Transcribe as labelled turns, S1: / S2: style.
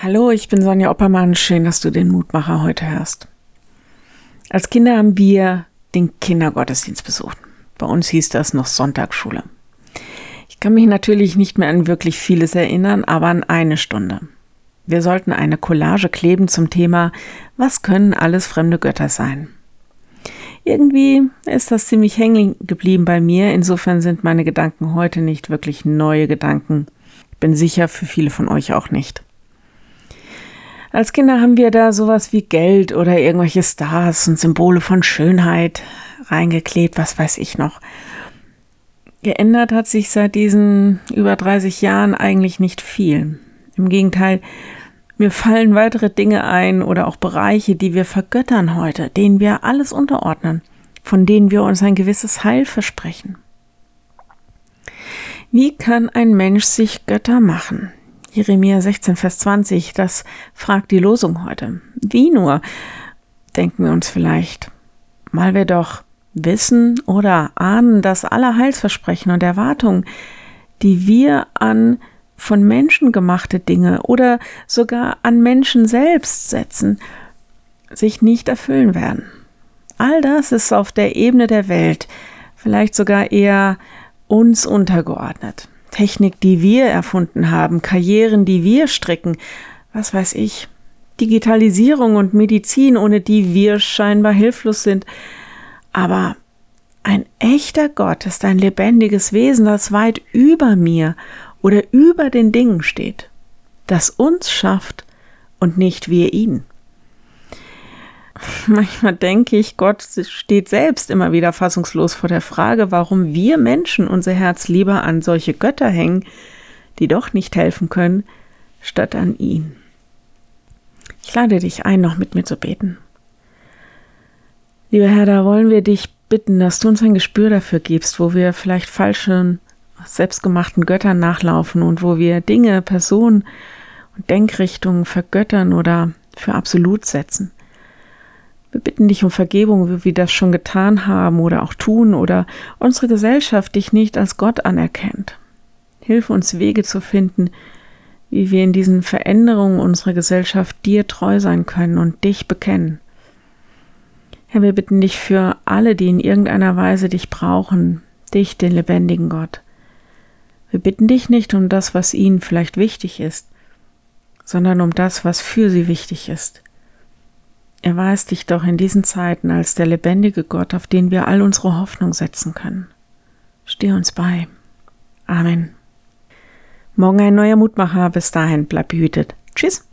S1: Hallo, ich bin Sonja Oppermann. Schön, dass du den Mutmacher heute hörst. Als Kinder haben wir den Kindergottesdienst besucht. Bei uns hieß das noch Sonntagsschule. Ich kann mich natürlich nicht mehr an wirklich vieles erinnern, aber an eine Stunde. Wir sollten eine Collage kleben zum Thema Was können alles fremde Götter sein? Irgendwie ist das ziemlich hängen geblieben bei mir. Insofern sind meine Gedanken heute nicht wirklich neue Gedanken. Ich bin sicher für viele von euch auch nicht. Als Kinder haben wir da sowas wie Geld oder irgendwelche Stars und Symbole von Schönheit reingeklebt, was weiß ich noch. Geändert hat sich seit diesen über 30 Jahren eigentlich nicht viel. Im Gegenteil, mir fallen weitere Dinge ein oder auch Bereiche, die wir vergöttern heute, denen wir alles unterordnen, von denen wir uns ein gewisses Heil versprechen. Wie kann ein Mensch sich Götter machen? Jeremia 16, Vers 20, das fragt die Losung heute. Wie nur, denken wir uns vielleicht, mal wir doch wissen oder ahnen, dass alle Heilsversprechen und Erwartungen, die wir an von Menschen gemachte Dinge oder sogar an Menschen selbst setzen, sich nicht erfüllen werden. All das ist auf der Ebene der Welt, vielleicht sogar eher uns untergeordnet. Technik, die wir erfunden haben, Karrieren, die wir stricken, was weiß ich, Digitalisierung und Medizin, ohne die wir scheinbar hilflos sind. Aber ein echter Gott ist ein lebendiges Wesen, das weit über mir oder über den Dingen steht, das uns schafft und nicht wir ihn. Manchmal denke ich, Gott steht selbst immer wieder fassungslos vor der Frage, warum wir Menschen unser Herz lieber an solche Götter hängen, die doch nicht helfen können, statt an ihn. Ich lade dich ein, noch mit mir zu beten. Lieber Herr, da wollen wir dich bitten, dass du uns ein Gespür dafür gibst, wo wir vielleicht falschen, selbstgemachten Göttern nachlaufen und wo wir Dinge, Personen und Denkrichtungen vergöttern oder für absolut setzen. Wir bitten dich um Vergebung, wie wir das schon getan haben oder auch tun oder unsere Gesellschaft dich nicht als Gott anerkennt. Hilf uns Wege zu finden, wie wir in diesen Veränderungen unserer Gesellschaft dir treu sein können und dich bekennen. Herr, wir bitten dich für alle, die in irgendeiner Weise dich brauchen, dich, den lebendigen Gott. Wir bitten dich nicht um das, was ihnen vielleicht wichtig ist, sondern um das, was für sie wichtig ist. Erweis dich doch in diesen Zeiten als der lebendige Gott, auf den wir all unsere Hoffnung setzen können. Steh uns bei. Amen. Morgen ein neuer Mutmacher. Bis dahin, bleib behütet. Tschüss.